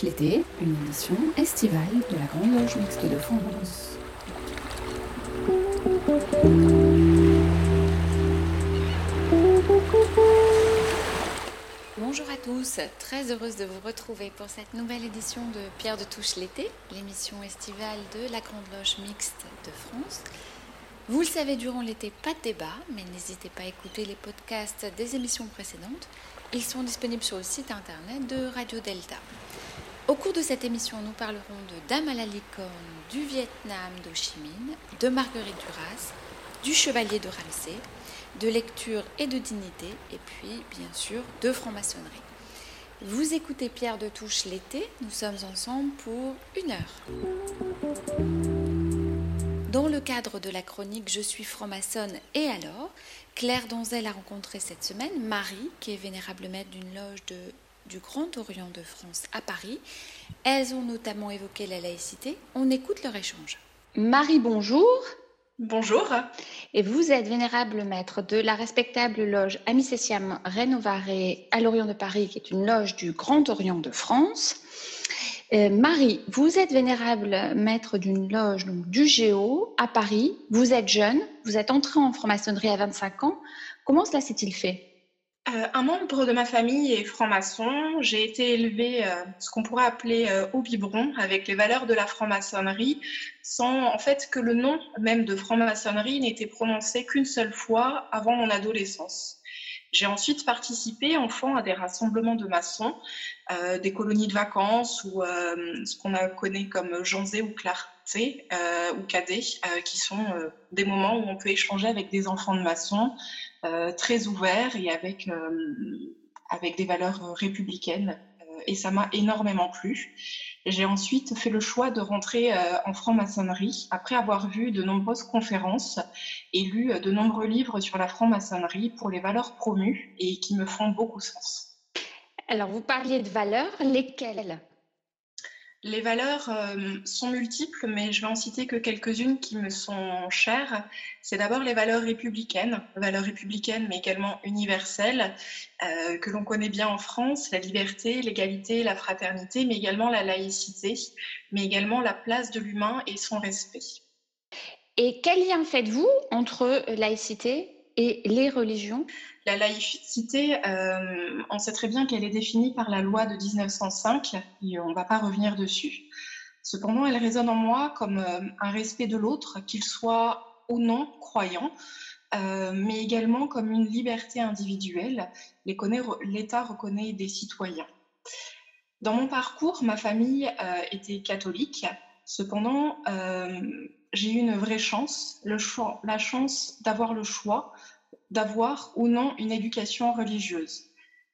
l'été, une émission estivale de la Grande Loge Mixte de France. Bonjour à tous, très heureuse de vous retrouver pour cette nouvelle édition de Pierre de Touche l'été, l'émission estivale de la Grande Loge Mixte de France. Vous le savez, durant l'été, pas de débat, mais n'hésitez pas à écouter les podcasts des émissions précédentes. Ils sont disponibles sur le site internet de Radio Delta. Au cours de cette émission, nous parlerons de Dame à la licorne, du Vietnam d'Ho Chi Minh, de Marguerite Duras, du Chevalier de Ramsey, de lecture et de dignité, et puis bien sûr de franc-maçonnerie. Vous écoutez Pierre de Touche l'été, nous sommes ensemble pour une heure. Dans le cadre de la chronique Je suis franc-maçonne et alors, Claire Donzel a rencontré cette semaine Marie, qui est vénérable maître d'une loge de, du Grand Orient de France à Paris. Elles ont notamment évoqué la laïcité. On écoute leur échange. Marie, bonjour. Bonjour. Et vous êtes vénérable maître de la respectable loge Amicessiam Rénovare à l'Orient de Paris, qui est une loge du Grand Orient de France. Euh, Marie, vous êtes vénérable maître d'une loge donc, du Géo à Paris. Vous êtes jeune, vous êtes entrée en franc-maçonnerie à 25 ans. Comment cela s'est-il fait? Euh, un membre de ma famille est franc-maçon. J'ai été élevée euh, ce qu'on pourrait appeler au biberon avec les valeurs de la franc-maçonnerie, sans en fait que le nom même de franc-maçonnerie n'ait été prononcé qu'une seule fois avant mon adolescence. J'ai ensuite participé, enfant, à des rassemblements de maçons, euh, des colonies de vacances ou euh, ce qu'on a connu comme Janzé ou Clarté euh, ou Cadet, qui sont des moments où on peut échanger avec des enfants de maçons très ouverts et avec, avec des valeurs républicaines. et ça m'a énormément plu. J'ai ensuite fait le choix de rentrer euh, en franc-maçonnerie après avoir vu de nombreuses conférences et lu euh, de nombreux livres sur la franc-maçonnerie pour les valeurs promues et qui me font beaucoup sens. Alors, vous parliez de valeurs, lesquelles? Les valeurs euh, sont multiples, mais je vais en citer que quelques-unes qui me sont chères. C'est d'abord les valeurs républicaines, valeurs républicaines mais également universelles, euh, que l'on connaît bien en France, la liberté, l'égalité, la fraternité, mais également la laïcité, mais également la place de l'humain et son respect. Et quel lien faites-vous entre laïcité et les religions La laïcité, euh, on sait très bien qu'elle est définie par la loi de 1905 et on ne va pas revenir dessus. Cependant, elle résonne en moi comme euh, un respect de l'autre, qu'il soit ou non croyant, euh, mais également comme une liberté individuelle. L'État reconnaît des citoyens. Dans mon parcours, ma famille était catholique. Cependant, j'ai eu une vraie chance, la chance d'avoir le choix d'avoir ou non une éducation religieuse.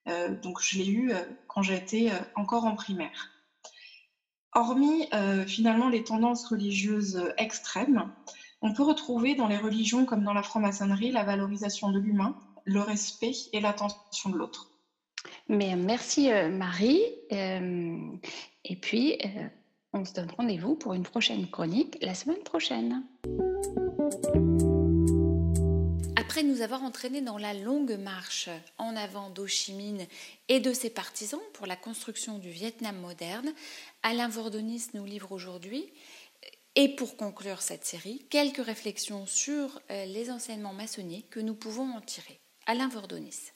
Euh, donc je l'ai eu euh, quand j'étais euh, encore en primaire. Hormis finalement les tendances religieuses extrêmes, on peut retrouver dans les religions comme dans la franc-maçonnerie la valorisation de l'humain, le respect et l'attention de l'autre. Mais merci Marie. et puis on se donne rendez-vous pour une prochaine chronique la semaine prochaine. Après nous avoir entraînés dans la longue marche en avant d'Ho Chi Minh et de ses partisans pour la construction du Vietnam moderne, Alain Vordonis nous livre aujourd'hui, et pour conclure cette série, quelques réflexions sur euh, les enseignements maçonniques que nous pouvons en tirer. Alain Vordonis.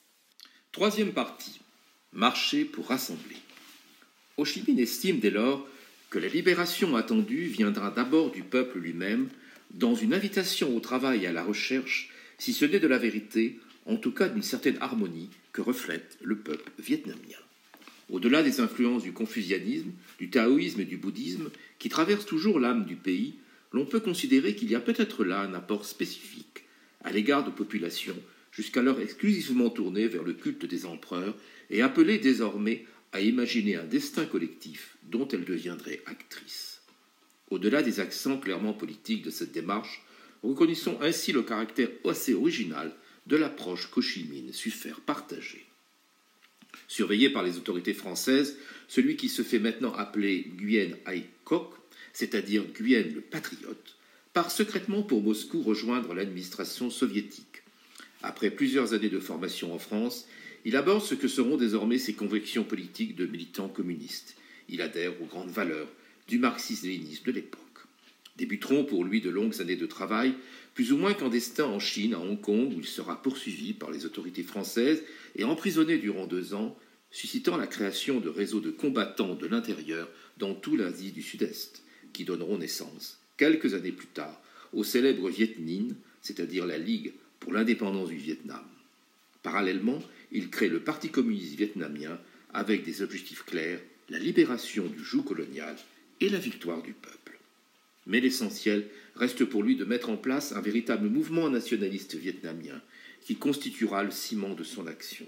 Troisième partie, marcher pour rassembler. Ho Chi Minh estime dès lors la libération attendue viendra d'abord du peuple lui-même, dans une invitation au travail et à la recherche, si ce n'est de la vérité, en tout cas d'une certaine harmonie que reflète le peuple vietnamien. Au-delà des influences du confucianisme, du taoïsme et du bouddhisme qui traversent toujours l'âme du pays, l'on peut considérer qu'il y a peut-être là un apport spécifique à l'égard de populations jusqu'alors exclusivement tournées vers le culte des empereurs et appelées désormais à imaginer un destin collectif dont elle deviendrait actrice. Au-delà des accents clairement politiques de cette démarche, reconnaissons ainsi le caractère assez original de l'approche qu'Ho Chi Minh sut faire partager. Surveillé par les autorités françaises, celui qui se fait maintenant appeler Nguyen Ai Kok, c'est-à-dire Nguyen le patriote, part secrètement pour Moscou rejoindre l'administration soviétique. Après plusieurs années de formation en France, il aborde ce que seront désormais ses convictions politiques de militant communiste. il adhère aux grandes valeurs du marxisme-léninisme de l'époque. Débuteront pour lui de longues années de travail, plus ou moins clandestins en Chine, à Hong Kong, où il sera poursuivi par les autorités françaises et emprisonné durant deux ans, suscitant la création de réseaux de combattants de l'intérieur dans tout l'Asie du Sud-Est, qui donneront naissance, quelques années plus tard, au célèbre Viet Minh, c'est-à-dire la Ligue pour l'indépendance du Vietnam. Parallèlement, il crée le Parti communiste vietnamien avec des objectifs clairs, la libération du joug colonial et la victoire du peuple. Mais l'essentiel reste pour lui de mettre en place un véritable mouvement nationaliste vietnamien qui constituera le ciment de son action.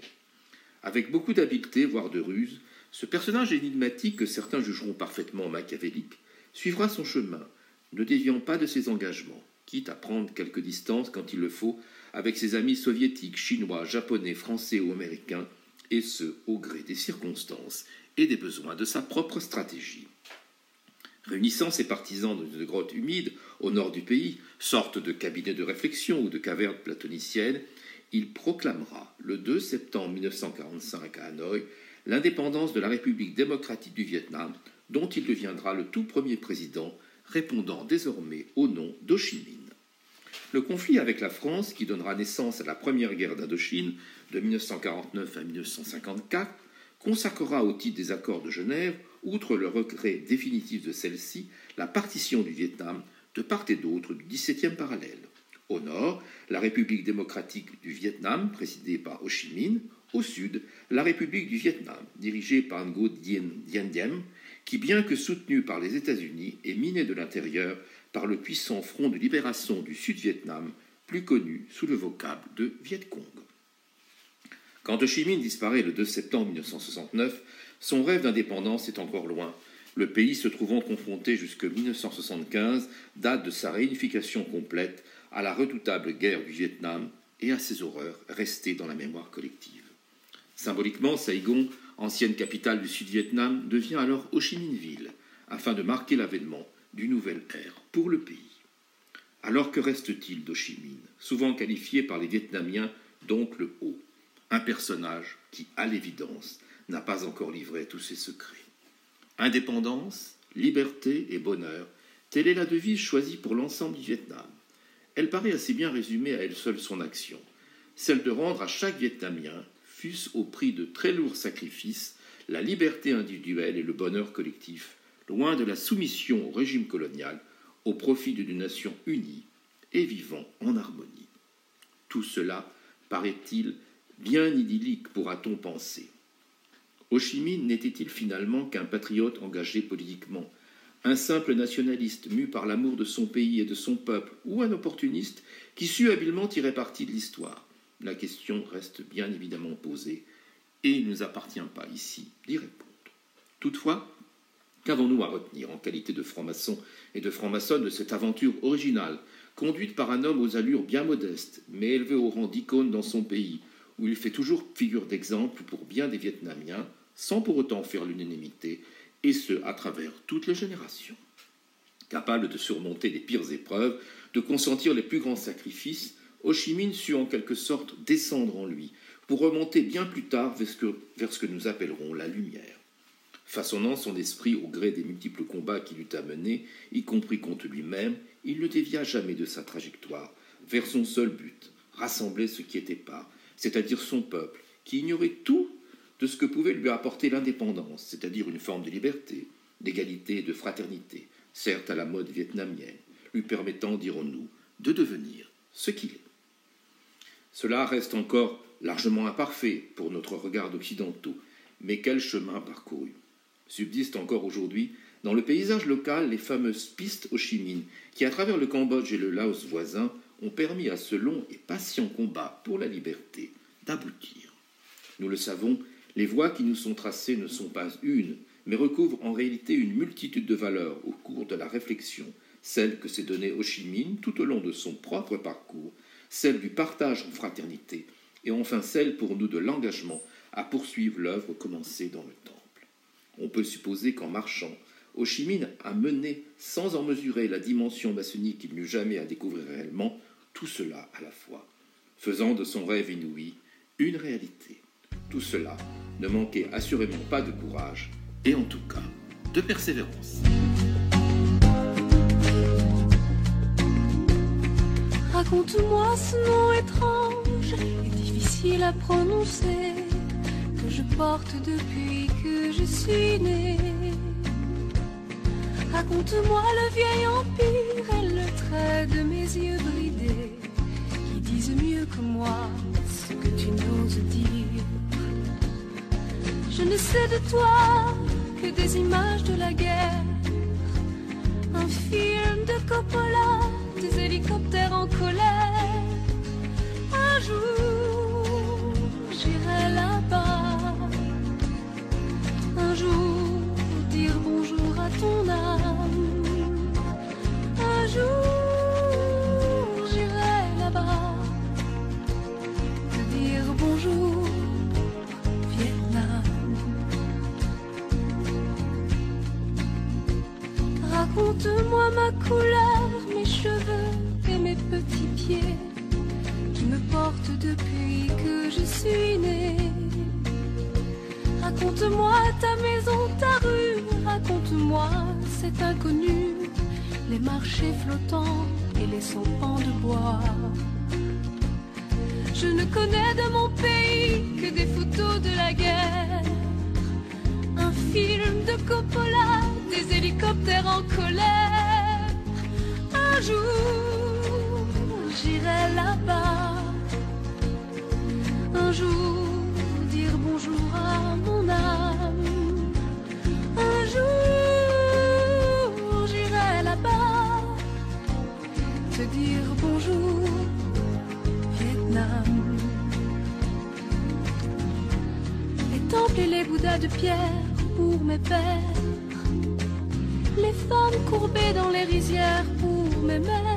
Avec beaucoup d'habileté, voire de ruse, ce personnage énigmatique que certains jugeront parfaitement machiavélique suivra son chemin, ne déviant pas de ses engagements, quitte à prendre quelques distances quand il le faut avec ses amis soviétiques, chinois, japonais, français ou américains, et ce au gré des circonstances et des besoins de sa propre stratégie. Réunissant ses partisans dans une grotte humide au nord du pays, sorte de cabinet de réflexion ou de caverne platonicienne, il proclamera le 2 septembre 1945 à Hanoï l'indépendance de la République démocratique du Vietnam, dont il deviendra le tout premier président, répondant désormais au nom d'Ho Chi Minh. Le conflit avec la France, qui donnera naissance à la première guerre d'Indochine de 1949 à 1954, consacrera au titre des accords de Genève, outre le regret définitif de celle-ci, la partition du Vietnam de part et d'autre du XVIIe parallèle. Au nord, la République démocratique du Vietnam, présidée par Ho Chi Minh. Au sud, la République du Vietnam, dirigée par Ngo Dien Diem, qui, bien que soutenue par les États-Unis, est minée de l'intérieur par le puissant front de libération du Sud-Vietnam, plus connu sous le vocable de Viet Cong. Quand Ho Chi Minh disparaît le 2 septembre 1969, son rêve d'indépendance est encore loin, le pays se trouvant confronté jusque 1975, date de sa réunification complète, à la redoutable guerre du Vietnam et à ses horreurs restées dans la mémoire collective. Symboliquement, Saigon, ancienne capitale du Sud-Vietnam, devient alors Ho Chi Minh Ville, afin de marquer l'avènement d'une nouvelle ère le pays. Alors que reste-t-il d'Ho Minh, souvent qualifié par les Vietnamiens d'oncle Ho, un personnage qui, à l'évidence, n'a pas encore livré tous ses secrets? Indépendance, liberté et bonheur, telle est la devise choisie pour l'ensemble du Vietnam. Elle paraît assez bien résumer à elle seule son action, celle de rendre à chaque Vietnamien, fût-ce au prix de très lourds sacrifices, la liberté individuelle et le bonheur collectif, loin de la soumission au régime colonial, au profit d'une nation unie et vivant en harmonie. Tout cela paraît-il bien idyllique, pourra-t-on penser. Ho Chi Minh n'était-il finalement qu'un patriote engagé politiquement, un simple nationaliste mu par l'amour de son pays et de son peuple, ou un opportuniste qui sut habilement tirer parti de l'histoire? La question reste bien évidemment posée, et il ne nous appartient pas ici d'y répondre. Toutefois, qu'avons-nous à retenir en qualité de franc-maçon et de franc-maçonne de cette aventure originale, conduite par un homme aux allures bien modestes, mais élevé au rang d'icône dans son pays, où il fait toujours figure d'exemple pour bien des Vietnamiens, sans pour autant faire l'unanimité, et ce, à travers toutes les générations. Capable de surmonter les pires épreuves, de consentir les plus grands sacrifices, Ho Chi Minh sut en quelque sorte descendre en lui, pour remonter bien plus tard vers ce que, vers ce que nous appellerons la lumière. Façonnant son esprit au gré des multiples combats qu'il eut à mener, y compris contre lui-même, il ne dévia jamais de sa trajectoire, vers son seul but, rassembler ce qui était pas, c'est-à-dire son peuple, qui ignorait tout de ce que pouvait lui apporter l'indépendance, c'est-à-dire une forme de liberté, d'égalité et de fraternité, certes à la mode vietnamienne, lui permettant, dirons-nous, de devenir ce qu'il est. Cela reste encore largement imparfait pour notre regard occidentaux, mais quel chemin parcouru Subsistent encore aujourd'hui dans le paysage local les fameuses pistes Ho Chi Minh, qui à travers le Cambodge et le Laos voisin ont permis à ce long et patient combat pour la liberté d'aboutir. Nous le savons, les voies qui nous sont tracées ne sont pas une, mais recouvrent en réalité une multitude de valeurs au cours de la réflexion, celle que s'est donnée Ho Chi Minh tout au long de son propre parcours, celle du partage en fraternité, et enfin celle pour nous de l'engagement à poursuivre l'œuvre commencée dans le temple. On peut supposer qu'en marchant, Ho Chi Minh a mené, sans en mesurer la dimension maçonnique qu'il n'eut jamais à découvrir réellement, tout cela à la fois, faisant de son rêve inouï une réalité. Tout cela ne manquait assurément pas de courage et en tout cas de persévérance. Raconte-moi ce nom étrange et difficile à prononcer je porte depuis que je suis née. Raconte-moi le vieil empire et le trait de mes yeux bridés qui disent mieux que moi ce que tu n'oses dire. Je ne sais de toi que des images de la guerre, un film de Coppola, des hélicoptères en colère. Un jour, j'irai là-bas. Jour, dire bonjour à ton âme. Un jour, j'irai là-bas. Te dire bonjour, Vietnam. Raconte-moi ma couleur, mes cheveux et mes petits pieds qui me portent depuis que je suis née. Raconte-moi ta maison, ta rue, raconte-moi cet inconnu, les marchés flottants et les sampans de bois. Je ne connais de mon pays que des photos de la guerre, un film de Coppola, des hélicoptères en colère. Un jour, j'irai là-bas. Un jour, dire bonjour à de pierre pour mes pères. Les femmes courbées dans les rizières pour mes mères.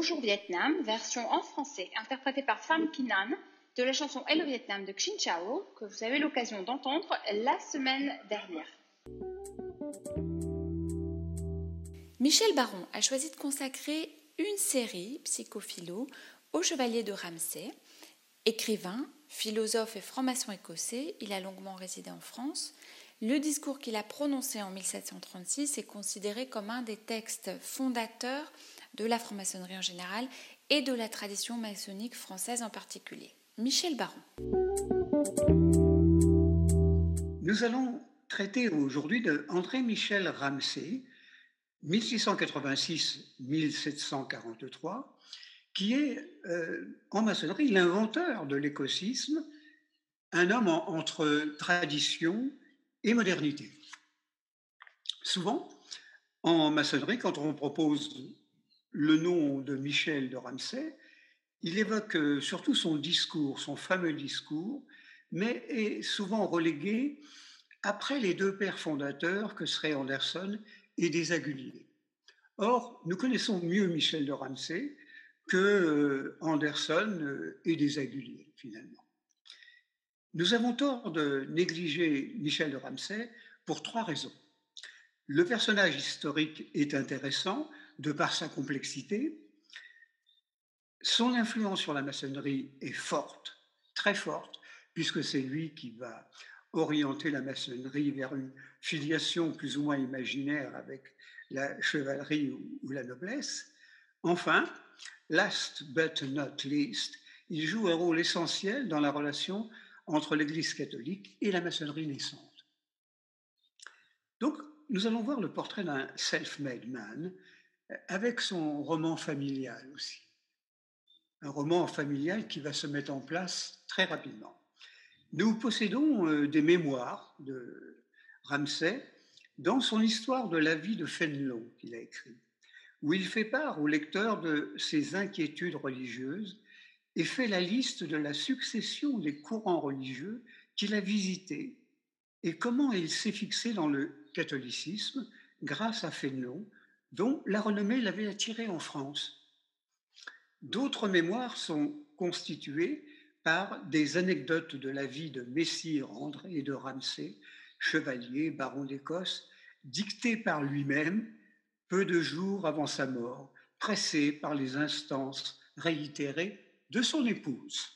Bonjour Vietnam, version en français, interprétée par Pham Kinan, de la chanson Hello Vietnam de Xin Chao, que vous avez l'occasion d'entendre la semaine dernière. Michel Baron a choisi de consacrer une série, Psychophilo, au chevalier de Ramsay. Écrivain, philosophe et franc-maçon écossais, il a longuement résidé en France. Le discours qu'il a prononcé en 1736 est considéré comme un des textes fondateurs de la franc-maçonnerie en général et de la tradition maçonnique française en particulier. Michel Baron. Nous allons traiter aujourd'hui de André-Michel Ramsay, 1686-1743, qui est euh, en maçonnerie l'inventeur de l'écossisme, un homme en- entre tradition et modernité. Souvent, en maçonnerie, quand on propose le nom de Michel de Ramsay, il évoque euh, surtout son discours, son fameux discours, mais est souvent relégué après les deux pères fondateurs que seraient Anderson et Desaguliers. Or, nous connaissons mieux Michel de Ramsay que euh, Anderson euh, et Desaguliers, finalement. Nous avons tort de négliger Michel de Ramsay pour trois raisons. Le personnage historique est intéressant de par sa complexité. Son influence sur la maçonnerie est forte, très forte, puisque c'est lui qui va orienter la maçonnerie vers une filiation plus ou moins imaginaire avec la chevalerie ou, la noblesse. Enfin, last but not least, il joue un rôle essentiel dans la relation entre l'Église catholique et la maçonnerie naissante. Donc, nous allons voir le portrait d'un self-made man avec son roman familial aussi. Un roman familial qui va se mettre en place très rapidement. Nous possédons euh, des mémoires de Ramsay dans son histoire de la vie de Fénelon qu'il a écrit, où il fait part au lecteur de ses inquiétudes religieuses et fait la liste de la succession des courants religieux qu'il a visités et comment il s'est fixé dans le catholicisme grâce à Fénelon, dont la renommée l'avait attiré en France. D'autres mémoires sont constituées par des anecdotes de la vie de Messire André de Ramsay, chevalier, baron d'Écosse, dictées par lui-même peu de jours avant sa mort, pressé par les instances réitérées de son épouse.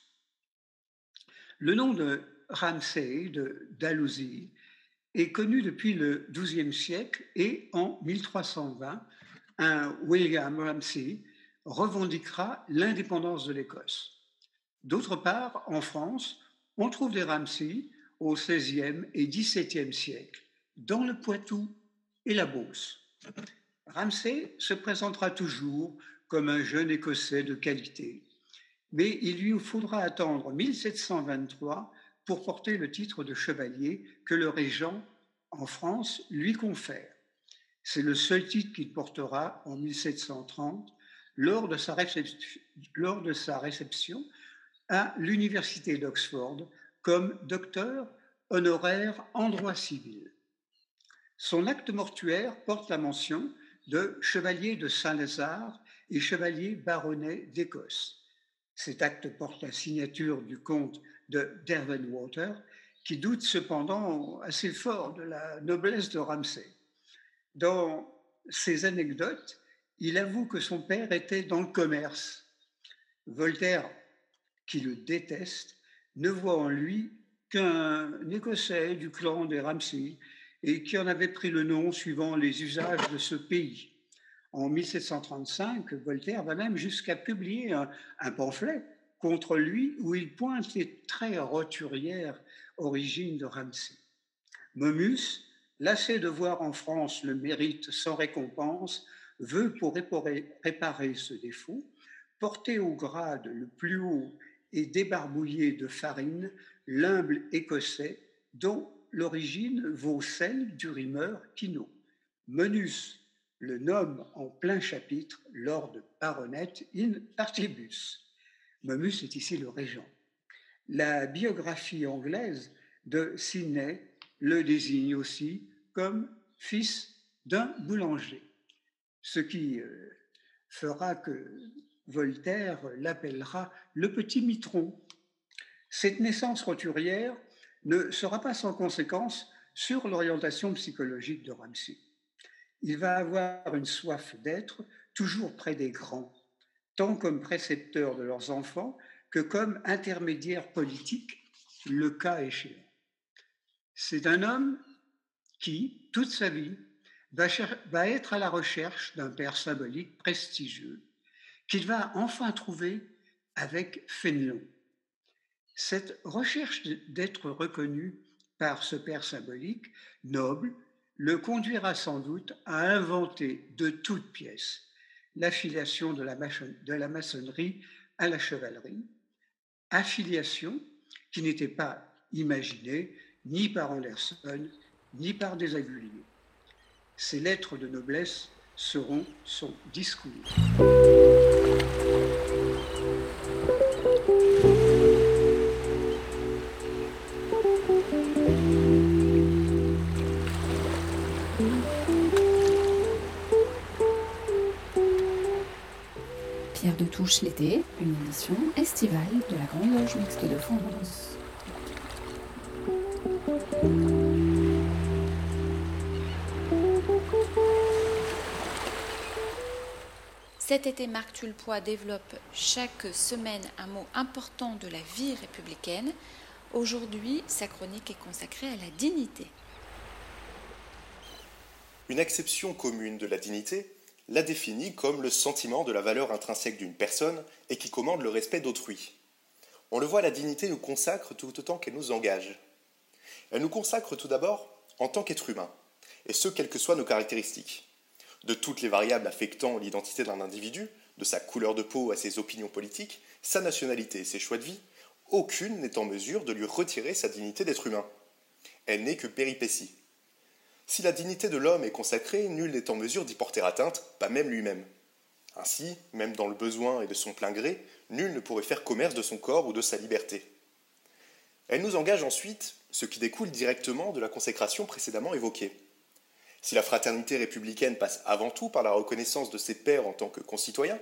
Le nom de Ramsay de Dalhousie est connu depuis le XIIe siècle et en 1320, un William Ramsay revendiquera l'indépendance de l'Écosse. D'autre part, en France, on trouve des Ramsay au XVIe et XVIIe siècle, dans le Poitou et la Beauce. Ramsay se présentera toujours comme un jeune Écossais de qualité, mais il lui faudra attendre 1723 pour porter le titre de chevalier que le régent en France lui confère. C'est le seul titre qu'il portera en 1730 lors de sa réception, à l'Université d'Oxford comme docteur honoraire en droit civil. Son acte mortuaire porte la mention de chevalier de Saint-Lazare et chevalier baronnet d'Écosse. Cet acte porte la signature du comte de Derwentwater, qui doute cependant assez fort de la noblesse de Ramsay. Dans ses anecdotes, il avoue que son père était dans le commerce. Voltaire, qui le déteste, ne voit en lui qu'un Écossais du clan des Ramsay et qui en avait pris le nom suivant les usages de ce pays. En 1735, Voltaire va même jusqu'à publier un, pamphlet contre lui où il pointe les très roturières origines de Ramsay. Momus, lassé de voir en France le mérite sans récompense, veut pour réparer ce défaut porter au grade le plus haut et débarbouiller de farine l'humble écossais dont l'origine vaut celle du rimeur Quinault. Menus le nomme en plein chapitre Lord Baronet in partibus. Momus est ici le régent. La biographie anglaise de Sidney le désigne aussi comme fils d'un boulanger, ce qui euh, fera que Voltaire l'appellera le petit mitron. Cette naissance roturière ne sera pas sans conséquence sur l'orientation psychologique de Ramsay. Il va avoir une soif d'être toujours près des grands, tant comme précepteur de leurs enfants que comme intermédiaire politique, le cas échéant. C'est un homme qui, toute sa vie, va, va être à la recherche d'un père symbolique prestigieux, qu'il va enfin trouver avec Fénelon. Cette recherche d'être reconnu par ce père symbolique, noble, le conduira sans doute à inventer de toutes pièces l'affiliation de, la maçonnerie à la chevalerie, affiliation qui n'était pas imaginée ni par Anderson ni par des aguliers. Ces lettres de noblesse seront son discours. Touche l'été, une émission estivale de la Grande Loge Mixte de France. Cet été, Marc Tulpois développe chaque semaine un mot important de la vie républicaine. Aujourd'hui, sa chronique est consacrée à la dignité. Une acception commune de la dignité la définit comme le sentiment de la valeur intrinsèque d'une personne et qui commande le respect d'autrui. On le voit, la dignité nous consacre tout autant qu'elle nous engage. Elle nous consacre tout d'abord en tant qu'être humain, et ce, quelles que soient nos caractéristiques. De toutes les variables affectant l'identité d'un individu, de sa couleur de peau à ses opinions politiques, sa nationalité et ses choix de vie, aucune n'est en mesure de lui retirer sa dignité d'être humain. Elle n'est que péripétie. Si la dignité de l'homme est consacrée, nul n'est en mesure d'y porter atteinte, pas même lui-même. Ainsi, même dans le besoin et de son plein gré, nul ne pourrait faire commerce de son corps ou de sa liberté. Elle nous engage ensuite, ce qui découle directement de la consécration précédemment évoquée. Si la fraternité républicaine passe avant tout par la reconnaissance de ses pairs en tant que concitoyens,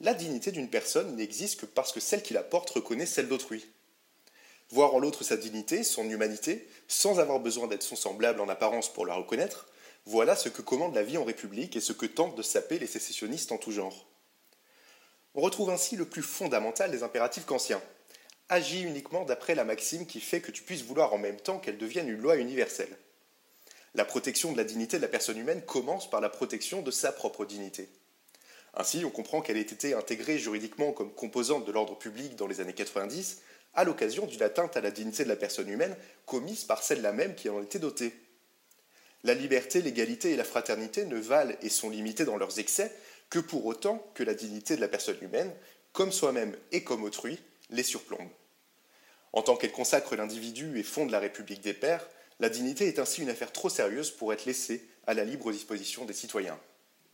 la dignité d'une personne n'existe que parce que celle qui la porte reconnaît celle d'autrui. Voir en l'autre sa dignité, son humanité, sans avoir besoin d'être son semblable en apparence pour la reconnaître, voilà ce que commande la vie en République et ce que tentent de saper les sécessionnistes en tout genre. On retrouve ainsi le plus fondamental des impératifs kantiens. Agis uniquement d'après la maxime qui fait que tu puisses vouloir en même temps qu'elle devienne une loi universelle. La protection de la dignité de la personne humaine commence par la protection de sa propre dignité. Ainsi, on comprend qu'elle ait été intégrée juridiquement comme composante de l'ordre public dans les années 90 à l'occasion d'une atteinte à la dignité de la personne humaine commise par celle-là même qui en était dotée. La liberté, l'égalité et la fraternité ne valent et sont limitées dans leurs excès que pour autant que la dignité de la personne humaine, comme soi-même et comme autrui, les surplombe. En tant qu'elle consacre l'individu et fonde la République des pères, la dignité est ainsi une affaire trop sérieuse pour être laissée à la libre disposition des citoyens.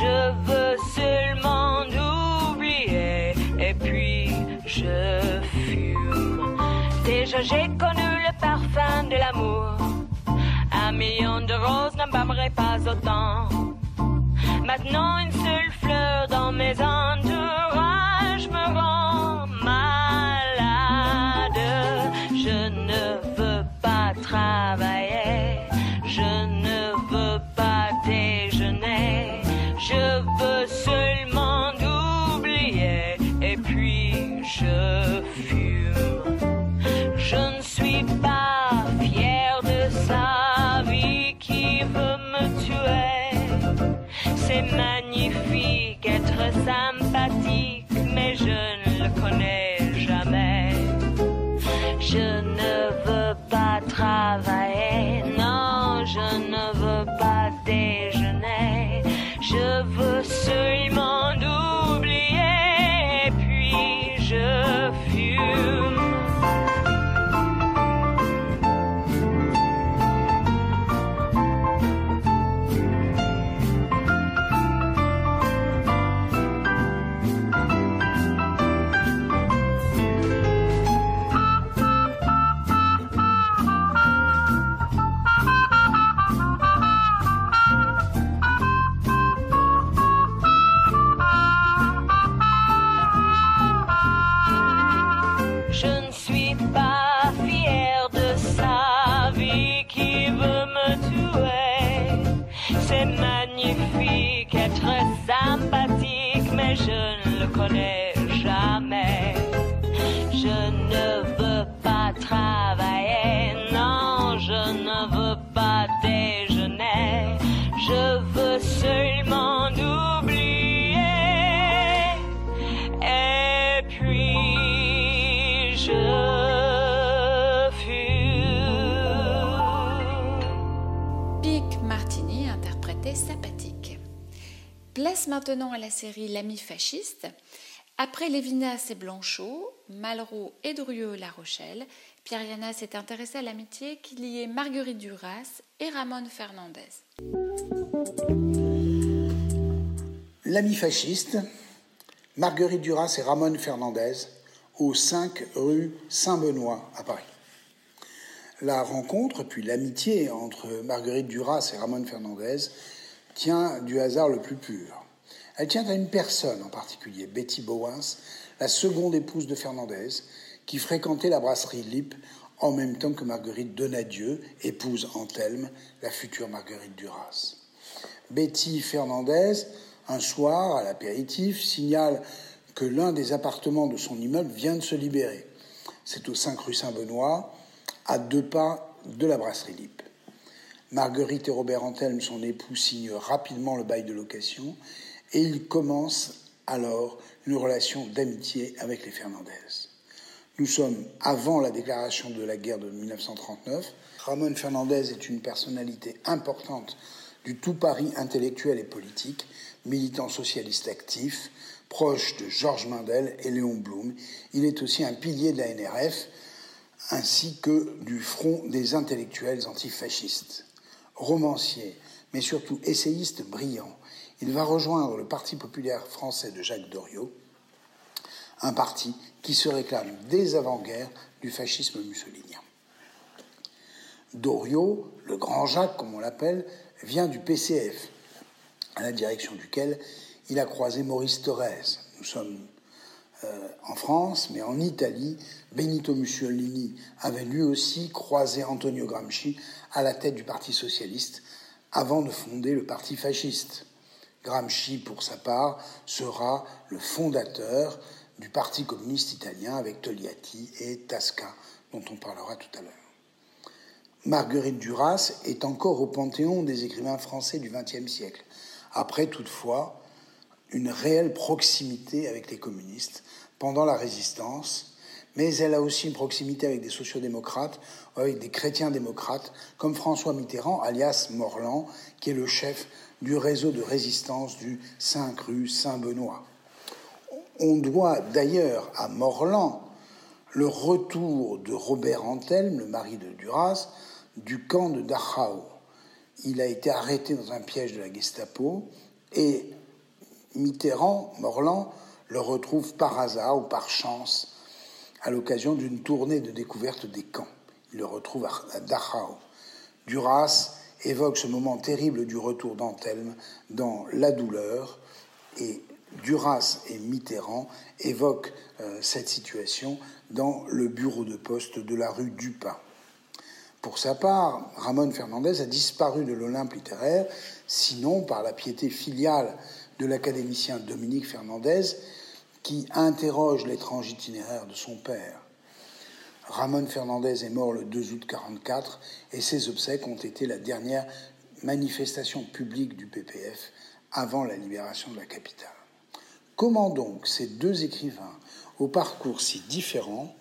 Je veux seulement oublier. Et puis je fume. Déjà j'ai connu le parfum de l'amour. Un million de roses n'embâmerait pas autant. Maintenant une seule fleur dans mes entourages me rend Place maintenant à la série L'ami fasciste. Après Lévinas et Blanchot, Malraux et Drieux-La Rochelle, Pierre Yana s'est intéressé à l'amitié qui liait Marguerite Duras et Ramon Fernandez. L'ami fasciste, Marguerite Duras et Ramon Fernandez, au 5 rue Saint-Benoît à Paris. La rencontre, puis l'amitié entre Marguerite Duras et Ramon Fernandez tient du hasard le plus pur. Elle tient à une personne en particulier, Betty Bowens, la seconde épouse de Fernandez, qui fréquentait la brasserie Lippe en même temps que Marguerite Donadieu, épouse Anthelme, la future Marguerite Duras. Betty Fernandez, un soir, à l'apéritif, signale que l'un des appartements de son immeuble vient de se libérer. C'est au 5 rue Saint-Benoît, à deux pas de la brasserie Lippe. Marguerite et Robert Antelme, son époux, signent rapidement le bail de location et ils commencent alors une relation d'amitié avec les Fernandez. Nous sommes avant la déclaration de la guerre de 1939. Ramon Fernandez est une personnalité importante du tout Paris intellectuel et politique, militant socialiste actif, proche de Georges Mandel et Léon Blum. Il est aussi un pilier de la NRF ainsi que du Front des intellectuels antifascistes. Romancier, mais surtout essayiste brillant, il va rejoindre le Parti populaire français de Jacques Doriot, un parti qui se réclame dès avant-guerre du fascisme mussolinien. Doriot, le grand Jacques comme on l'appelle, vient du PCF, à la direction duquel il a croisé Maurice Thorez. Nous sommes euh, en France, mais en Italie, Benito Mussolini avait lui aussi croisé Antonio Gramsci à la tête du Parti socialiste avant de fonder le Parti fasciste. Gramsci, pour sa part, sera le fondateur du Parti communiste italien avec Togliatti et Tasca, dont on parlera tout à l'heure. Marguerite Duras est encore au panthéon des écrivains français du XXe siècle, après toutefois une réelle proximité avec les communistes pendant la résistance, mais elle a aussi une proximité avec des sociodémocrates, avec des chrétiens démocrates, comme François Mitterrand, alias Morland, qui est le chef du réseau de résistance du 5 rue Saint-Benoît. On doit d'ailleurs à Morland le retour de Robert Antelme, le mari de Duras, du camp de Dachau. Il a été arrêté dans un piège de la Gestapo et Mitterrand, Morland, le retrouve par hasard ou par chance à l'occasion d'une tournée de découverte des camps. Il le retrouve à Dachau. Duras évoque ce moment terrible du retour d'Antelme dans La douleur et Duras et Mitterrand évoquent euh, cette situation dans le bureau de poste de la rue Dupin. Pour sa part, Ramon Fernandez a disparu de l'Olympe littéraire, sinon par la piété filiale de l'académicien Dominique Fernandez, qui interroge l'étrange itinéraire de son père. Ramon Fernandez est mort le 2 août 1944 et ses obsèques ont été la dernière manifestation publique du PPF avant la libération de la capitale. Comment donc ces deux écrivains, au parcours si différent,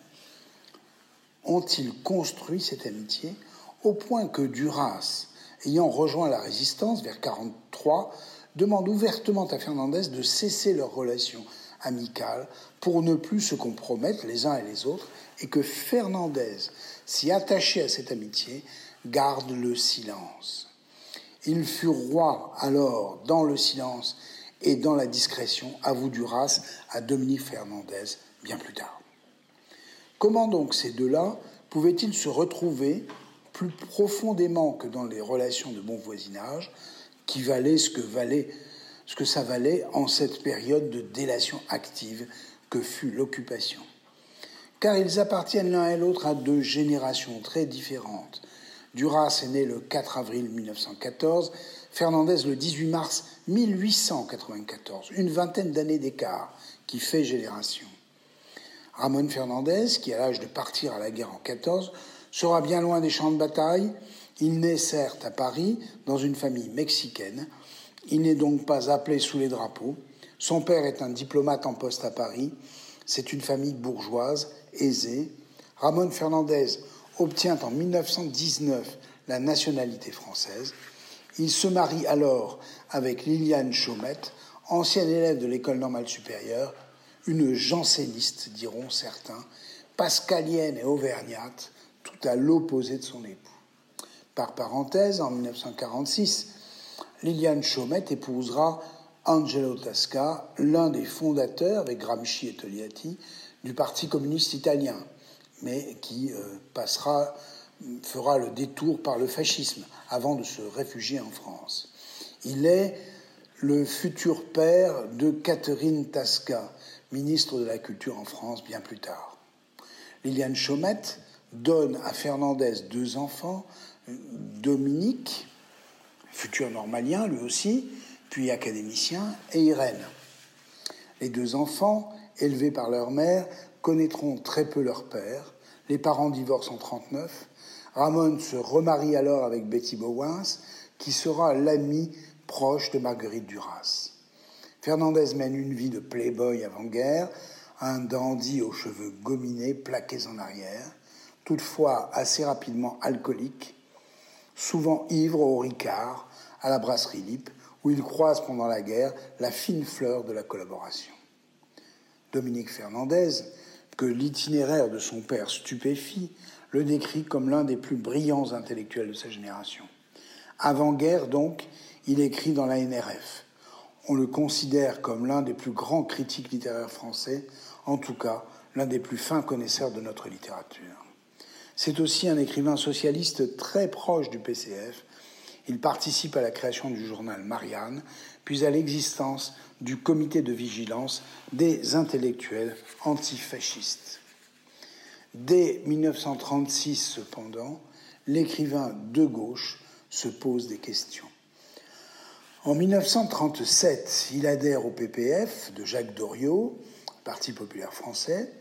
ont-ils construit cette amitié au point que Duras, ayant rejoint la résistance vers 1943, demande ouvertement à Fernandez de cesser leur relation amicale pour ne plus se compromettre les uns et les autres et que Fernandez, si attaché à cette amitié, garde le silence. Il fut roi alors dans le silence et dans la discrétion, avoue Duras à Dominique Fernandez bien plus tard. Comment donc ces deux-là pouvaient-ils se retrouver plus profondément que dans les relations de bon voisinage, qui valaient ce que, valait, ce que ça valait en cette période de délation active que fut l'occupation Car ils appartiennent l'un et l'autre à deux générations très différentes. Duras est né le 4 avril 1914, Fernandez le 18 mars 1894, une vingtaine d'années d'écart qui fait génération. Ramon Fernandez, qui a l'âge de partir à la guerre en 14, sera bien loin des champs de bataille. Il naît certes à Paris, dans une famille mexicaine. Il n'est donc pas appelé sous les drapeaux. Son père est un diplomate en poste à Paris. C'est une famille bourgeoise, aisée. Ramon Fernandez obtient en 1919 la nationalité française. Il se marie alors avec Liliane Chaumette, ancienne élève de l'école normale supérieure, une janséniste, diront certains, pascalienne et auvergnate, tout à l'opposé de son époux. Par parenthèse, en 1946, Liliane Chaumette épousera Angelo Tasca, l'un des fondateurs, avec Gramsci et Togliatti, du Parti communiste italien, mais qui euh, passera, fera le détour par le fascisme avant de se réfugier en France. Il est le futur père de Catherine Tasca, ministre de la Culture en France bien plus tard. Liliane Chaumette donne à Fernandez deux enfants, Dominique, futur normalien lui aussi, puis académicien, et Irène. Les deux enfants, élevés par leur mère, connaîtront très peu leur père. Les parents divorcent en 1939. Ramon se remarie alors avec Betty Bowens, qui sera l'amie proche de Marguerite Duras. Fernandez mène une vie de playboy avant-guerre, un dandy aux cheveux gominés plaqués en arrière, toutefois assez rapidement alcoolique, souvent ivre au Ricard, à la brasserie Lippe, où il croise pendant la guerre la fine fleur de la collaboration. Dominique Fernandez, que l'itinéraire de son père stupéfie, le décrit comme l'un des plus brillants intellectuels de sa génération. Avant-guerre, donc, il écrit dans la NRF. On le considère comme l'un des plus grands critiques littéraires français, en tout cas l'un des plus fins connaisseurs de notre littérature. C'est aussi un écrivain socialiste très proche du PCF. Il participe à la création du journal Marianne, puis à l'existence du comité de vigilance des intellectuels antifascistes. Dès 1936, cependant, l'écrivain de gauche se pose des questions. En 1937, il adhère au PPF de Jacques Doriot, Parti populaire français.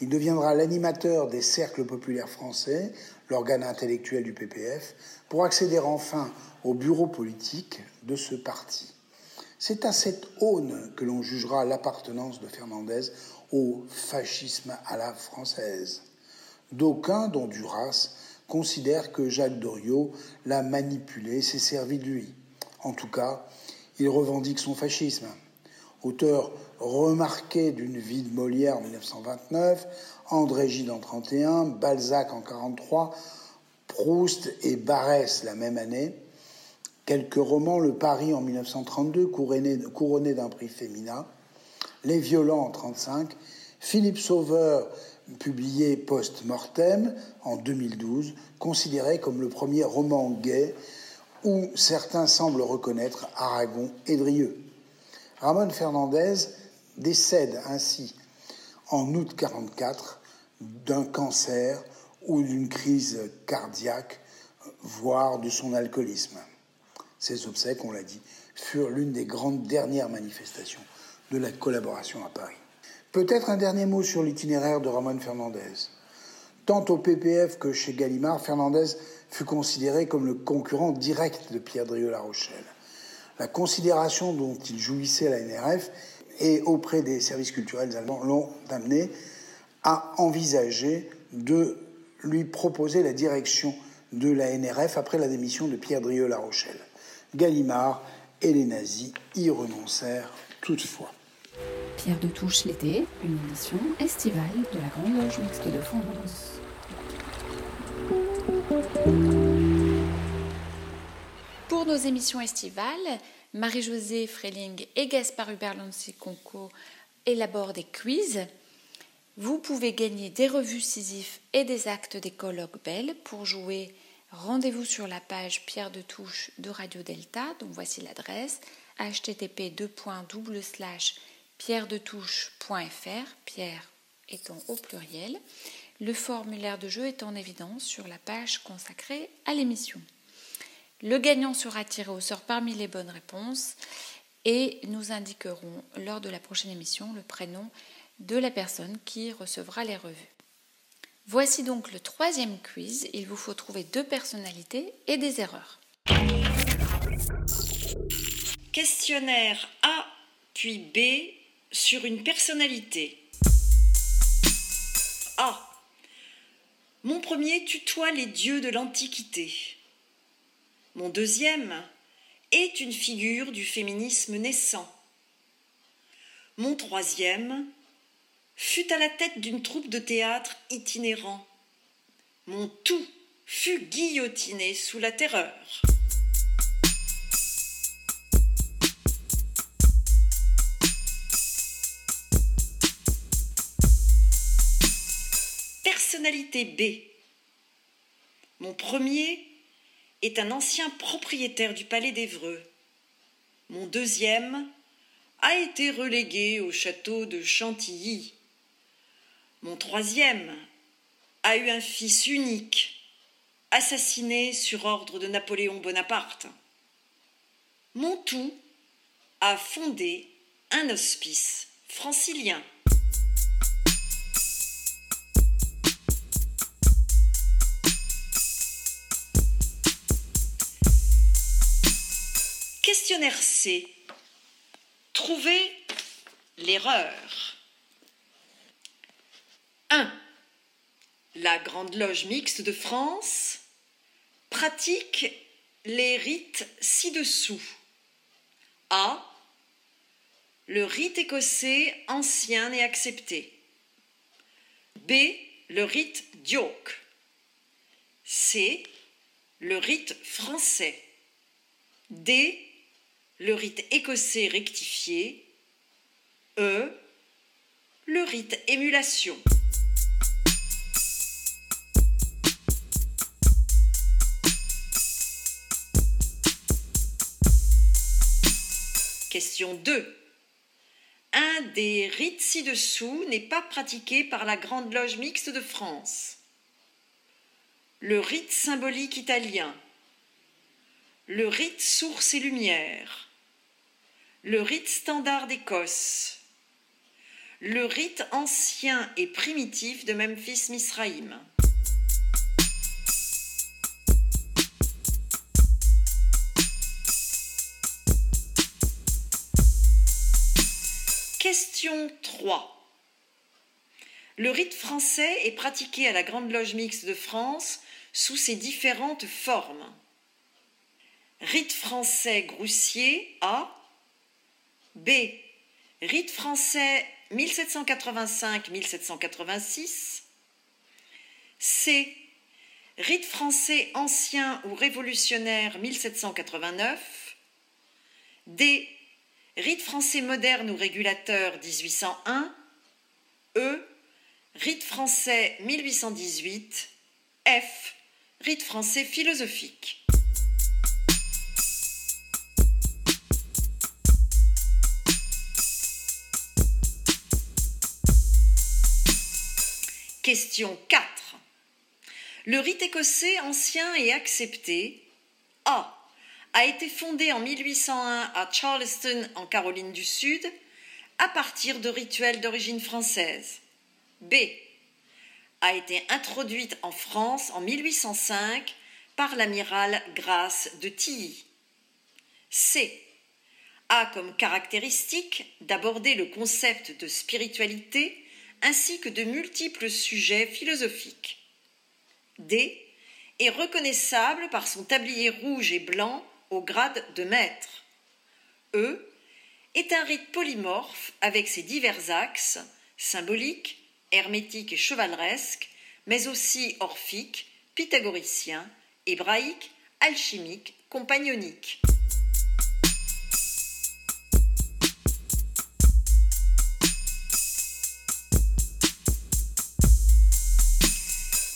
Il deviendra l'animateur des cercles populaires français, l'organe intellectuel du PPF, pour accéder enfin au bureau politique de ce parti. C'est à cette aune que l'on jugera l'appartenance de Fernandez au fascisme à la française. D'aucuns, dont Duras, considèrent que Jacques Doriot l'a manipulé, s'est servi de lui. En tout cas, il revendique son fascisme. Auteur remarqué d'une vie de Molière en 1929, André Gide en 1931, Balzac en 1943, Proust et Barès la même année, quelques romans, Le Paris en 1932, couronné, d'un prix Femina, Les Violents en 1935, Philippe Sauveur, publié post-mortem en 2012, considéré comme le premier roman gay où certains semblent reconnaître Aragon et Drieux. Ramon Fernandez décède ainsi en août 1944 d'un cancer ou d'une crise cardiaque, voire de son alcoolisme. Ces obsèques, on l'a dit, furent l'une des grandes dernières manifestations de la collaboration à Paris. Peut-être un dernier mot sur l'itinéraire de Ramon Fernandez. Tant au PPF que chez Gallimard, Fernandez fut considéré comme le concurrent direct de Pierre Drieux-La Rochelle. La considération dont il jouissait à la NRF et auprès des services culturels allemands l'ont amené à envisager de lui proposer la direction de la NRF après la démission de Pierre Drieux-La Rochelle. Gallimard et les nazis y renoncèrent toutefois. Pierre de Touche l'été, une émission estivale de la Grande Loge Mixte de France. Pour nos émissions estivales, Marie-Josée Freling et Gaspard Hubert Conco élaborent des quiz. Vous pouvez gagner des revues Sisyphe et des actes des colloques Belles. Pour jouer, rendez-vous sur la page Pierre de Touche de Radio Delta. Donc voici l'adresse http pierredetouche.fr, pierre étant au pluriel. Le formulaire de jeu est en évidence sur la page consacrée à l'émission. Le gagnant sera tiré au sort parmi les bonnes réponses et nous indiquerons lors de la prochaine émission le prénom de la personne qui recevra les revues. Voici donc le troisième quiz. Il vous faut trouver deux personnalités et des erreurs. Questionnaire A puis B sur une personnalité. A. Mon premier tutoie les dieux de l'Antiquité. Mon deuxième est une figure du féminisme naissant. Mon troisième fut à la tête d'une troupe de théâtre itinérant. Mon tout fut guillotiné sous la terreur. Personnalité B. Mon premier est un ancien propriétaire du palais d'Evreux. Mon deuxième a été relégué au château de Chantilly. Mon troisième a eu un fils unique, assassiné sur ordre de Napoléon Bonaparte. Mon tout a fondé un hospice francilien. C. Trouvez l'erreur. 1. La Grande Loge mixte de France pratique les rites ci-dessous. A. Le rite écossais ancien et accepté. B. Le rite d'York. C. Le rite français. D. Le rite écossais rectifié. E. Le rite émulation. Question 2. Un des rites ci-dessous n'est pas pratiqué par la Grande Loge mixte de France. Le rite symbolique italien. Le rite source et lumière. Le rite standard d'Écosse. Le rite ancien et primitif de Memphis-Misraïm. Question 3. Le rite français est pratiqué à la Grande Loge mixte de France sous ses différentes formes. Rite français groussier A. B. Rite français 1785-1786. C. Rite français ancien ou révolutionnaire 1789. D. Rite français moderne ou régulateur 1801. E. Rite français 1818. F. Rite français philosophique. Question 4. Le rite écossais ancien et accepté A a été fondé en 1801 à Charleston, en Caroline du Sud, à partir de rituels d'origine française. B. A été introduite en France en 1805 par l'amiral Grace de Tilly. C. A comme caractéristique d'aborder le concept de spiritualité ainsi que de multiples sujets philosophiques. D. Est reconnaissable par son tablier rouge et blanc au grade de maître. E est un rite polymorphe avec ses divers axes, symboliques, hermétiques et chevaleresques, mais aussi orphiques, pythagoriciens, hébraïques, alchimiques, compagnoniques.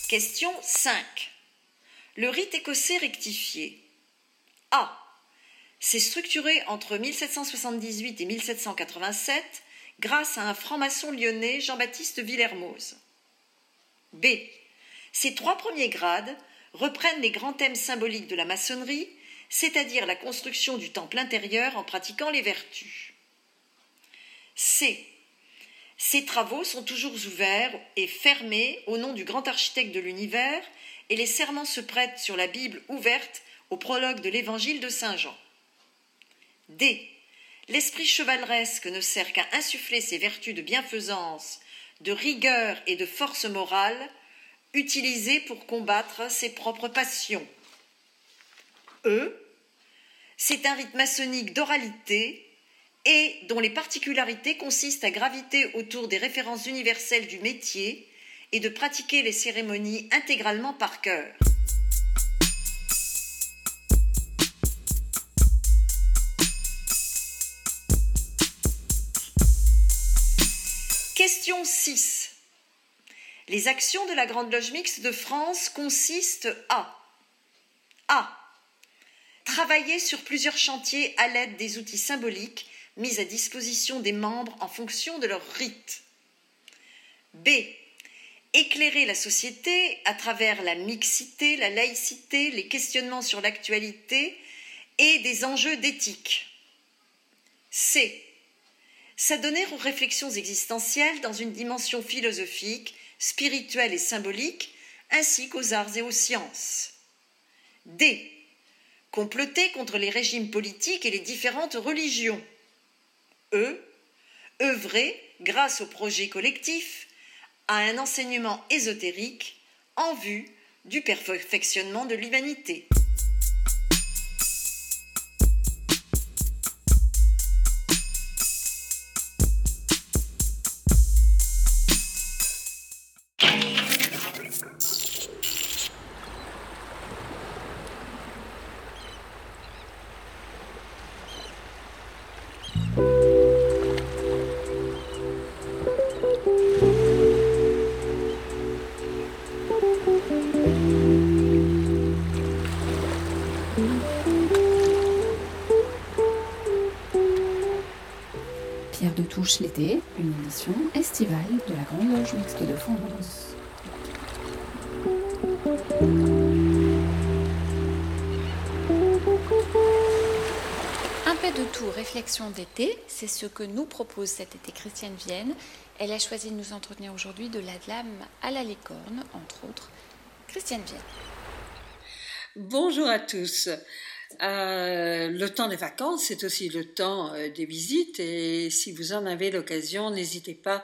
Question 5. Le rite écossais rectifié a. S'est structuré entre 1778 et 1787 grâce à un franc-maçon lyonnais Jean-Baptiste Villermoz. B. Ces trois premiers grades reprennent les grands thèmes symboliques de la maçonnerie, c'est-à-dire la construction du temple intérieur en pratiquant les vertus. C. Ces travaux sont toujours ouverts et fermés au nom du grand architecte de l'univers et les serments se prêtent sur la Bible ouverte au prologue de l'évangile de Saint Jean. D. L'esprit chevaleresque ne sert qu'à insuffler ses vertus de bienfaisance, de rigueur et de force morale, utilisées pour combattre ses propres passions. E. C'est un rite maçonnique d'oralité et dont les particularités consistent à graviter autour des références universelles du métier et de pratiquer les cérémonies intégralement par cœur. Question 6. Les actions de la Grande Loge mixte de France consistent à A. Travailler sur plusieurs chantiers à l'aide des outils symboliques mis à disposition des membres en fonction de leur rite. B. Éclairer la société à travers la mixité, la laïcité, les questionnements sur l'actualité et des enjeux d'éthique. C s'adonner aux réflexions existentielles dans une dimension philosophique, spirituelle et symbolique, ainsi qu'aux arts et aux sciences. D. comploter contre les régimes politiques et les différentes religions. Eux, œuvrer, grâce au projet collectif, à un enseignement ésotérique en vue du perfectionnement de l'humanité. Estivale de la Grande Loge Mixte de France. Un peu de tout, réflexion d'été, c'est ce que nous propose cet été Christiane Vienne. Elle a choisi de nous entretenir aujourd'hui de la dame à la licorne, entre autres. Christiane Vienne. Bonjour à tous. Euh, le temps des vacances, c'est aussi le temps euh, des visites et si vous en avez l'occasion, n'hésitez pas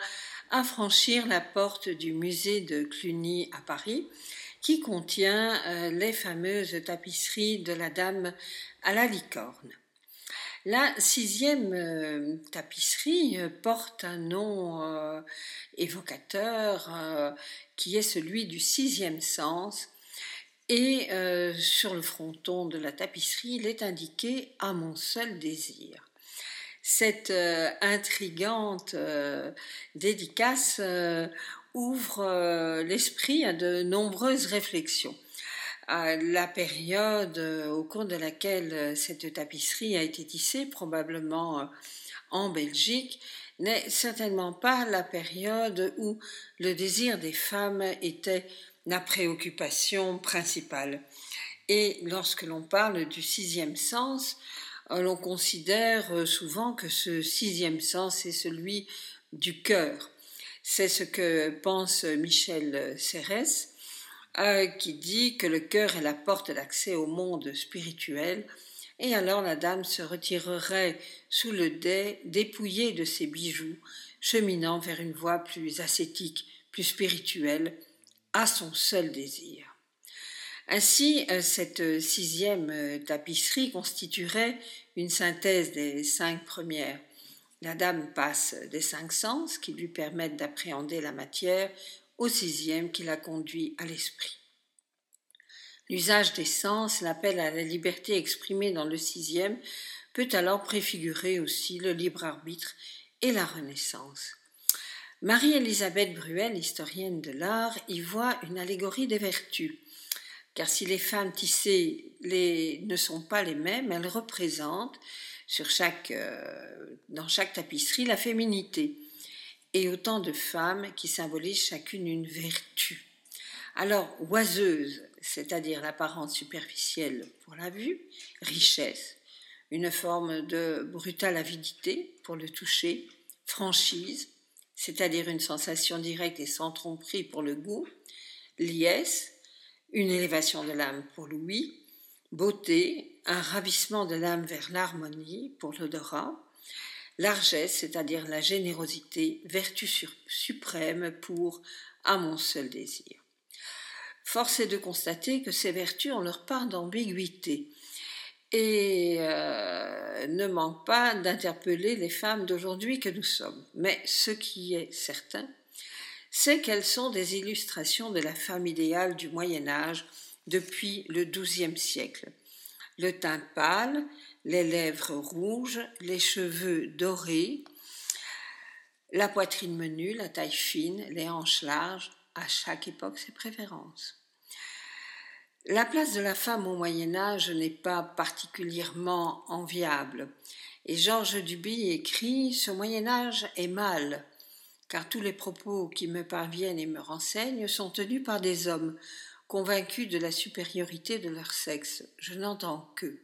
à franchir la porte du musée de Cluny à Paris qui contient euh, les fameuses tapisseries de la Dame à la licorne. La sixième tapisserie porte un nom évocateur qui est celui du sixième sens et euh, sur le fronton de la tapisserie, il est indiqué à mon seul désir. Cette euh, intrigante euh, dédicace ouvre l'esprit à de nombreuses réflexions. La période au cours de laquelle cette tapisserie a été tissée, probablement en Belgique, n'est certainement pas la période où le désir des femmes était la préoccupation principale. Et lorsque l'on parle du sixième sens, euh, l'on considère euh, souvent que ce sixième sens est celui du cœur. C'est ce que pense Michel Serres, euh, qui dit que le cœur est la porte d'accès au monde spirituel, et alors la dame se retirerait sous le dais, dépouillée de ses bijoux, cheminant vers une voie plus ascétique, plus spirituelle, à son seul désir. Ainsi, euh, cette sixième euh, tapisserie constituerait une synthèse des cinq premières. La dame passe des cinq sens qui lui permettent d'appréhender la matière au sixième qui la conduit à l'esprit. L'usage des sens, l'appel à la liberté exprimée dans le sixième, peut alors préfigurer aussi le libre arbitre et la renaissance. Marie-Elisabeth Bruel, historienne de l'art, y voit une allégorie des vertus. Car si les femmes tissées ne sont pas les mêmes, elles représentent sur chaque, euh, dans chaque tapisserie la féminité et autant de femmes qui symbolisent chacune une vertu. Alors, oiseuse, c'est-à-dire l'apparence superficielle pour la vue, richesse, une forme de brutale avidité pour le toucher, franchise, c'est-à-dire une sensation directe et sans tromperie pour le goût, liesse, une élévation de l'âme pour l'ouïe, beauté, un ravissement de l'âme vers l'harmonie pour l'odorat, largesse, c'est-à-dire la générosité, vertu suprême pour à mon seul désir. Force est de constater que ces vertus ont leur part d'ambiguïté et euh, ne manque pas d'interpeller les femmes d'aujourd'hui que nous sommes. Mais ce qui est certain, c'est qu'elles sont des illustrations de la femme idéale du Moyen Âge depuis le XIIe siècle. Le teint pâle, les lèvres rouges, les cheveux dorés, la poitrine menue, la taille fine, les hanches larges, à chaque époque ses préférences. La place de la femme au Moyen Âge n'est pas particulièrement enviable, et Georges Duby écrit Ce Moyen Âge est mal, car tous les propos qui me parviennent et me renseignent sont tenus par des hommes, convaincus de la supériorité de leur sexe. Je n'entends qu'eux.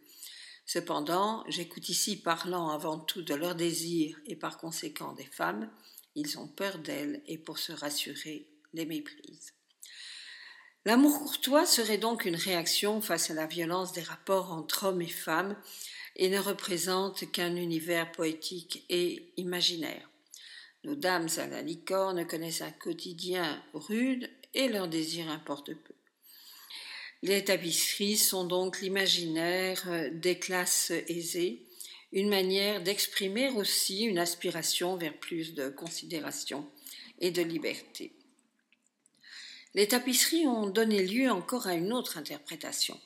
Cependant, j'écoute ici parlant avant tout de leurs désirs et par conséquent des femmes, ils ont peur d'elles et pour se rassurer les méprisent. L'amour courtois serait donc une réaction face à la violence des rapports entre hommes et femmes et ne représente qu'un univers poétique et imaginaire. Nos dames à la licorne connaissent un quotidien rude et leur désir importe peu. Les tapisseries sont donc l'imaginaire des classes aisées, une manière d'exprimer aussi une aspiration vers plus de considération et de liberté. Les tapisseries ont donné lieu encore à une autre interprétation.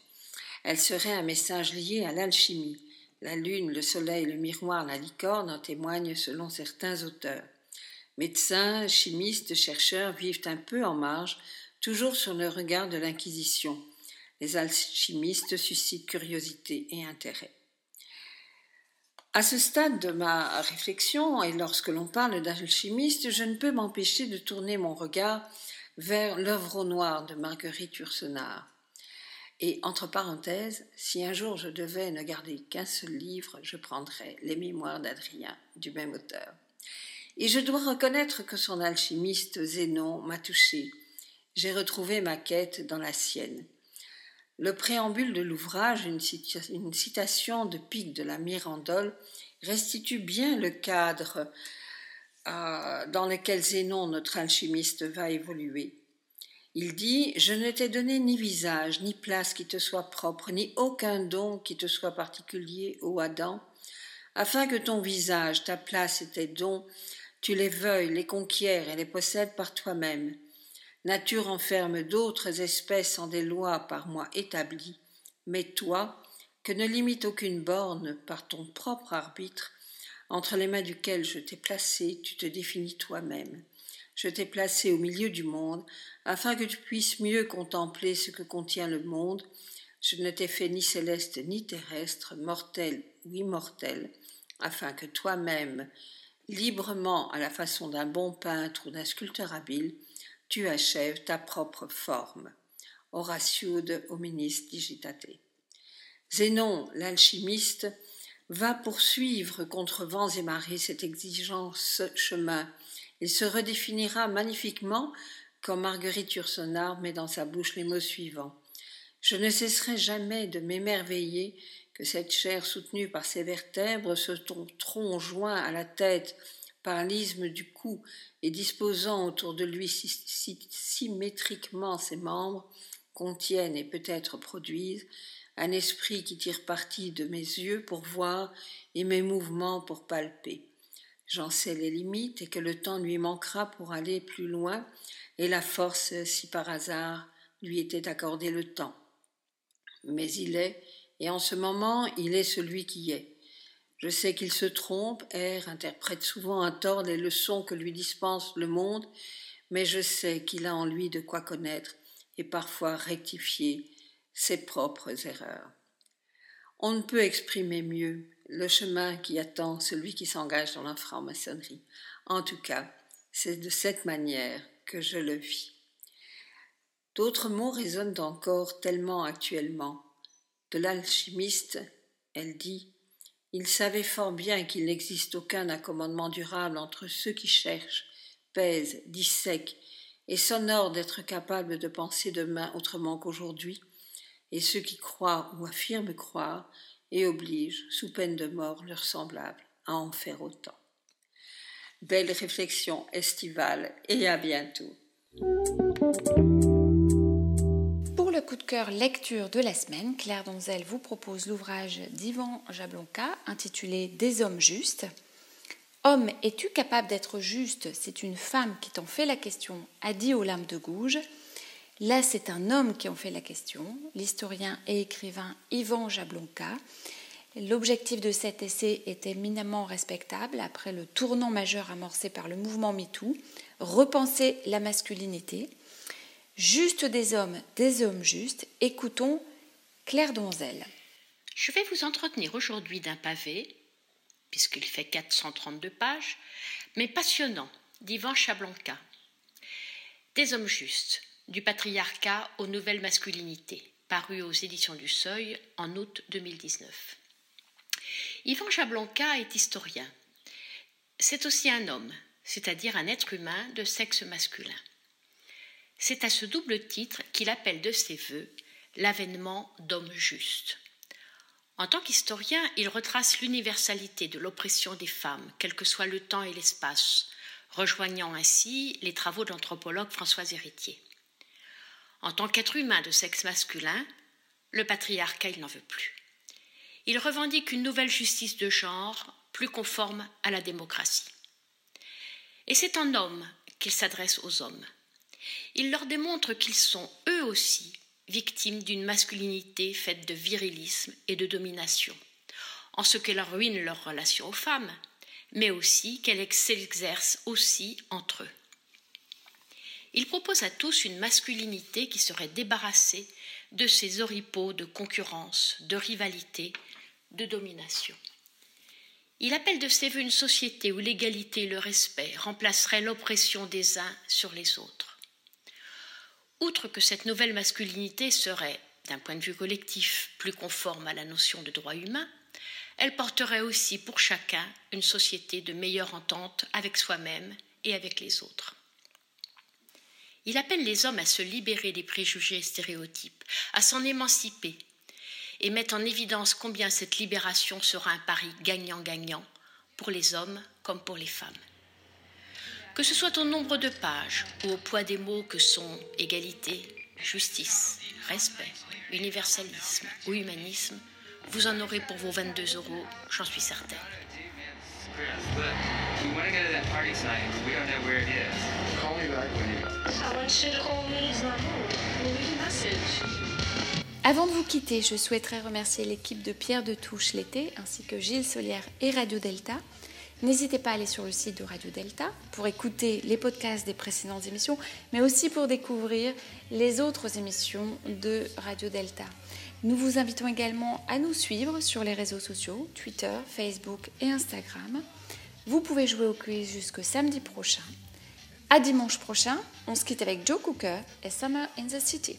Elle serait un message lié à l'alchimie. La lune, le soleil, le miroir, la licorne en témoignent selon certains auteurs. Médecins, chimistes, chercheurs vivent un peu en marge, toujours sur le regard de l'Inquisition. Les alchimistes suscitent curiosité et intérêt. À ce stade de ma réflexion, et lorsque l'on parle d'alchimiste, je ne peux m'empêcher de tourner mon regard vers l'œuvre au noir de Marguerite Yourcenar. Et entre parenthèses, si un jour je devais ne garder qu'un seul livre, je prendrais Les Mémoires d'Adrien, du même auteur. Et je dois reconnaître que son alchimiste Zénon m'a touché. J'ai retrouvé ma quête dans la sienne. Le préambule de l'ouvrage, une, citation de Pic de la Mirandole, restitue bien le cadre euh, dans lequel Zénon, notre alchimiste, va évoluer. Il dit Je ne t'ai donné ni visage, ni place qui te soit propre, ni aucun don qui te soit particulier, ô Adam, afin que ton visage, ta place et tes dons, tu les veuilles, les conquières et les possèdes par toi-même. Nature enferme d'autres espèces en des lois par moi établies, mais toi, que ne limite aucune borne par ton propre arbitre, entre les mains duquel je t'ai placé, tu te définis toi-même. Je t'ai placé au milieu du monde, afin que tu puisses mieux contempler ce que contient le monde. Je ne t'ai fait ni céleste ni terrestre, mortel ou immortel, afin que toi-même, librement à la façon d'un bon peintre ou d'un sculpteur habile, tu achèves ta propre forme. Horatio de Hominis Digitate. Zénon, l'alchimiste, va poursuivre contre vents et marées cet exigence chemin. Il se redéfinira magnifiquement quand Marguerite Yourcenar met dans sa bouche les mots suivants. Je ne cesserai jamais de m'émerveiller que cette chair soutenue par ses vertèbres, ce tronc joint à la tête par l'isthme du cou et disposant autour de lui symétriquement ses membres, contiennent et peut-être produisent un esprit qui tire parti de mes yeux pour voir et mes mouvements pour palper. J'en sais les limites et que le temps lui manquera pour aller plus loin, et la force, si par hasard lui était accordé le temps. Mais il est, et en ce moment il est celui qui est. Je sais qu'il se trompe, erre, interprète souvent à tort les leçons que lui dispense le monde, mais je sais qu'il a en lui de quoi connaître et parfois rectifier ses propres erreurs. On ne peut exprimer mieux le chemin qui attend celui qui s'engage dans la franc-maçonnerie. En tout cas, c'est de cette manière que je le vis. D'autres mots résonnent encore tellement actuellement. De l'alchimiste, elle dit il savait fort bien qu'il n'existe aucun accommodement durable entre ceux qui cherchent, pèsent, dissèquent et s'honorent d'être capables de penser demain autrement qu'aujourd'hui, et ceux qui croient ou affirment croire et obligent, sous peine de mort, leurs semblables à en faire autant. Belle réflexion estivale et à bientôt le coup de cœur lecture de la semaine, Claire Donzel vous propose l'ouvrage d'Ivan Jablonka intitulé Des hommes justes. Homme, es-tu capable d'être juste? C'est une femme qui t'en fait la question, a dit lames de gouge. Là, c'est un homme qui en fait la question, l'historien et écrivain Ivan Jablonka. L'objectif de cet essai est éminemment respectable après le tournant majeur amorcé par le mouvement MeToo, repenser la masculinité. Juste des hommes, des hommes justes, écoutons Claire Donzel. Je vais vous entretenir aujourd'hui d'un pavé, puisqu'il fait 432 pages, mais passionnant, d'Ivan Chablanca. Des hommes justes, du patriarcat aux nouvelles masculinités, paru aux éditions du Seuil en août 2019. Yvan Chablanca est historien. C'est aussi un homme, c'est-à-dire un être humain de sexe masculin. C'est à ce double titre qu'il appelle de ses voeux l'avènement d'hommes justes. En tant qu'historien, il retrace l'universalité de l'oppression des femmes, quel que soit le temps et l'espace, rejoignant ainsi les travaux de l'anthropologue Françoise Héritier. En tant qu'être humain de sexe masculin, le patriarcat, il n'en veut plus. Il revendique une nouvelle justice de genre plus conforme à la démocratie. Et c'est en homme qu'il s'adresse aux hommes. Il leur démontre qu'ils sont eux aussi victimes d'une masculinité faite de virilisme et de domination, en ce qu'elle ruine leur relation aux femmes, mais aussi qu'elle s'exerce aussi entre eux. Il propose à tous une masculinité qui serait débarrassée de ces oripeaux de concurrence, de rivalité, de domination. Il appelle de ses voeux une société où l'égalité et le respect remplaceraient l'oppression des uns sur les autres. Outre que cette nouvelle masculinité serait, d'un point de vue collectif, plus conforme à la notion de droit humain, elle porterait aussi pour chacun une société de meilleure entente avec soi-même et avec les autres. Il appelle les hommes à se libérer des préjugés et stéréotypes, à s'en émanciper, et met en évidence combien cette libération sera un pari gagnant-gagnant pour les hommes comme pour les femmes. Que ce soit au nombre de pages ou au poids des mots que sont égalité, justice, respect, universalisme ou humanisme, vous en aurez pour vos 22 euros, j'en suis certaine. Avant de vous quitter, je souhaiterais remercier l'équipe de Pierre de Touche l'été, ainsi que Gilles Solière et Radio Delta. N'hésitez pas à aller sur le site de Radio Delta pour écouter les podcasts des précédentes émissions, mais aussi pour découvrir les autres émissions de Radio Delta. Nous vous invitons également à nous suivre sur les réseaux sociaux, Twitter, Facebook et Instagram. Vous pouvez jouer au quiz jusque samedi prochain. À dimanche prochain, on se quitte avec Joe Cooker et Summer in the City.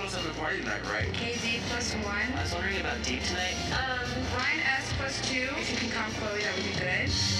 Cool. So having a party tonight, right? KZ plus one. I was wondering about Dave tonight. Um, Ryan S plus two. If you can come, Chloe, that would be good.